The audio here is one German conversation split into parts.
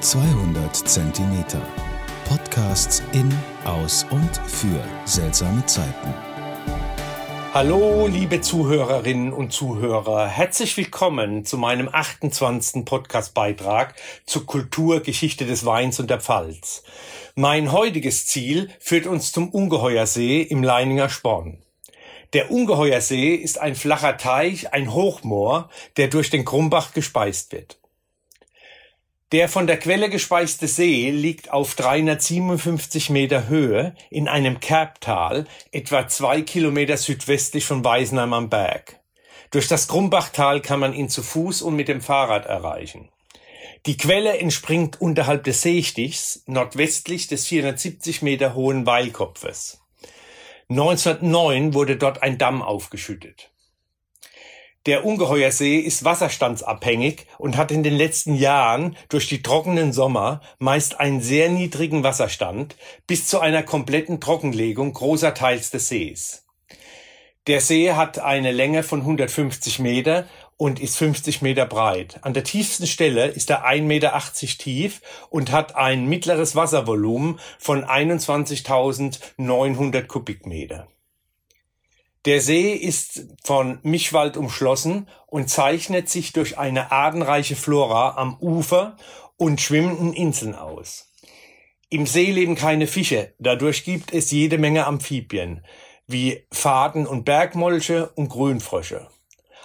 200 Zentimeter. Podcasts in, aus und für seltsame Zeiten. Hallo, liebe Zuhörerinnen und Zuhörer. Herzlich willkommen zu meinem 28. Podcastbeitrag zur Kulturgeschichte des Weins und der Pfalz. Mein heutiges Ziel führt uns zum Ungeheuersee im Leininger Sporn. Der Ungeheuersee ist ein flacher Teich, ein Hochmoor, der durch den Krumbach gespeist wird. Der von der Quelle gespeiste See liegt auf 357 Meter Höhe in einem Kerbtal, etwa zwei Kilometer südwestlich von Weisenheim am Berg. Durch das Krumbachtal kann man ihn zu Fuß und mit dem Fahrrad erreichen. Die Quelle entspringt unterhalb des Seestichs, nordwestlich des 470 Meter hohen Weilkopfes. 1909 wurde dort ein Damm aufgeschüttet. Der Ungeheuersee ist wasserstandsabhängig und hat in den letzten Jahren durch die trockenen Sommer meist einen sehr niedrigen Wasserstand bis zu einer kompletten Trockenlegung großer Teils des Sees. Der See hat eine Länge von 150 Meter und ist 50 Meter breit. An der tiefsten Stelle ist er 1,80 Meter tief und hat ein mittleres Wasservolumen von 21.900 Kubikmeter. Der See ist von Mischwald umschlossen und zeichnet sich durch eine artenreiche Flora am Ufer und schwimmenden Inseln aus. Im See leben keine Fische, dadurch gibt es jede Menge Amphibien, wie Faden und Bergmolche und Grünfrösche.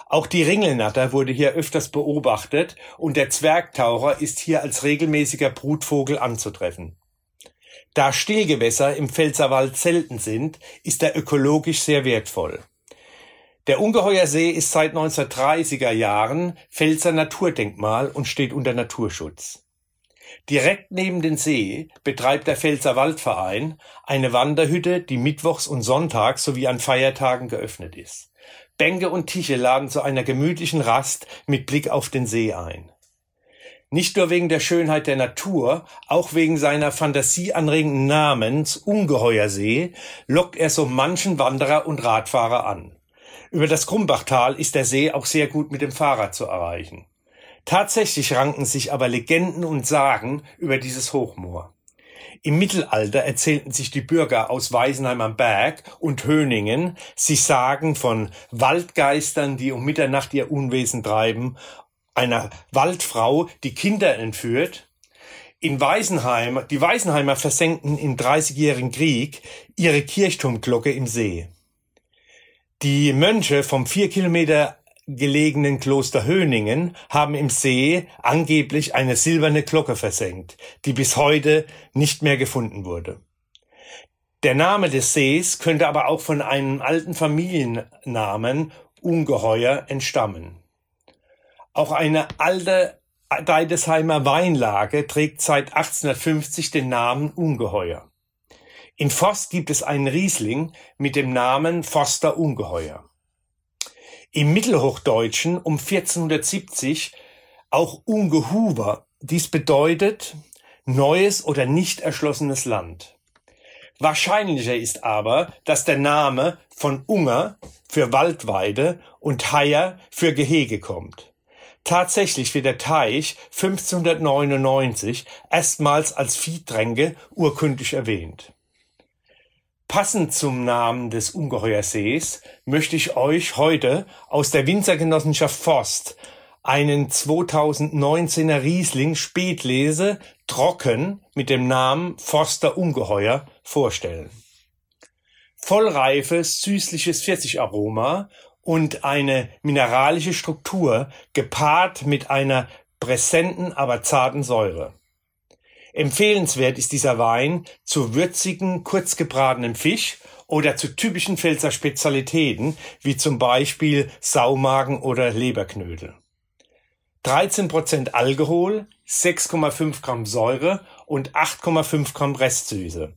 Auch die Ringelnatter wurde hier öfters beobachtet und der Zwergtaucher ist hier als regelmäßiger Brutvogel anzutreffen. Da Stillgewässer im Pfälzerwald selten sind, ist er ökologisch sehr wertvoll. Der Ungeheuersee ist seit 1930er Jahren Pfälzer Naturdenkmal und steht unter Naturschutz. Direkt neben den See betreibt der Pfälzer Waldverein eine Wanderhütte, die mittwochs und sonntags sowie an Feiertagen geöffnet ist. Bänke und Tische laden zu einer gemütlichen Rast mit Blick auf den See ein. Nicht nur wegen der Schönheit der Natur, auch wegen seiner fantasieanregenden Namens Ungeheuersee lockt er so manchen Wanderer und Radfahrer an. Über das Krumbachtal ist der See auch sehr gut mit dem Fahrrad zu erreichen. Tatsächlich ranken sich aber Legenden und Sagen über dieses Hochmoor. Im Mittelalter erzählten sich die Bürger aus Weisenheim am Berg und Höningen, sie sagen von Waldgeistern, die um Mitternacht ihr Unwesen treiben, einer Waldfrau, die Kinder entführt. In Weisenheim, die Weisenheimer versenkten im Dreißigjährigen Krieg ihre Kirchturmglocke im See. Die Mönche vom vier Kilometer gelegenen Kloster Höningen haben im See angeblich eine silberne Glocke versenkt, die bis heute nicht mehr gefunden wurde. Der Name des Sees könnte aber auch von einem alten Familiennamen Ungeheuer entstammen. Auch eine alte Deidesheimer Weinlage trägt seit 1850 den Namen Ungeheuer. In Forst gibt es einen Riesling mit dem Namen Forster Ungeheuer. Im Mittelhochdeutschen um 1470 auch Ungehuber. Dies bedeutet neues oder nicht erschlossenes Land. Wahrscheinlicher ist aber, dass der Name von Unger für Waldweide und Heier für Gehege kommt. Tatsächlich wird der Teich 1599 erstmals als Viehtränke urkundlich erwähnt. Passend zum Namen des Ungeheuersees möchte ich euch heute aus der Winzergenossenschaft Forst einen 2019er Riesling Spätlese trocken mit dem Namen Forster Ungeheuer vorstellen. Vollreifes, süßliches Pfirsicharoma und eine mineralische Struktur gepaart mit einer präsenten, aber zarten Säure. Empfehlenswert ist dieser Wein zu würzigen, kurz gebratenen Fisch oder zu typischen Pfälzer Spezialitäten, wie zum Beispiel Saumagen oder Leberknödel. 13% Alkohol, 6,5 Gramm Säure und 8,5 Gramm Restsüße.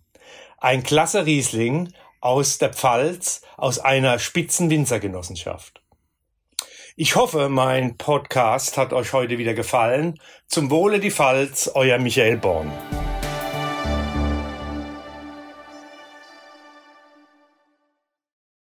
Ein klasse Riesling aus der Pfalz, aus einer Spitzenwinzergenossenschaft. Ich hoffe, mein Podcast hat euch heute wieder gefallen. Zum Wohle die Pfalz, euer Michael Born.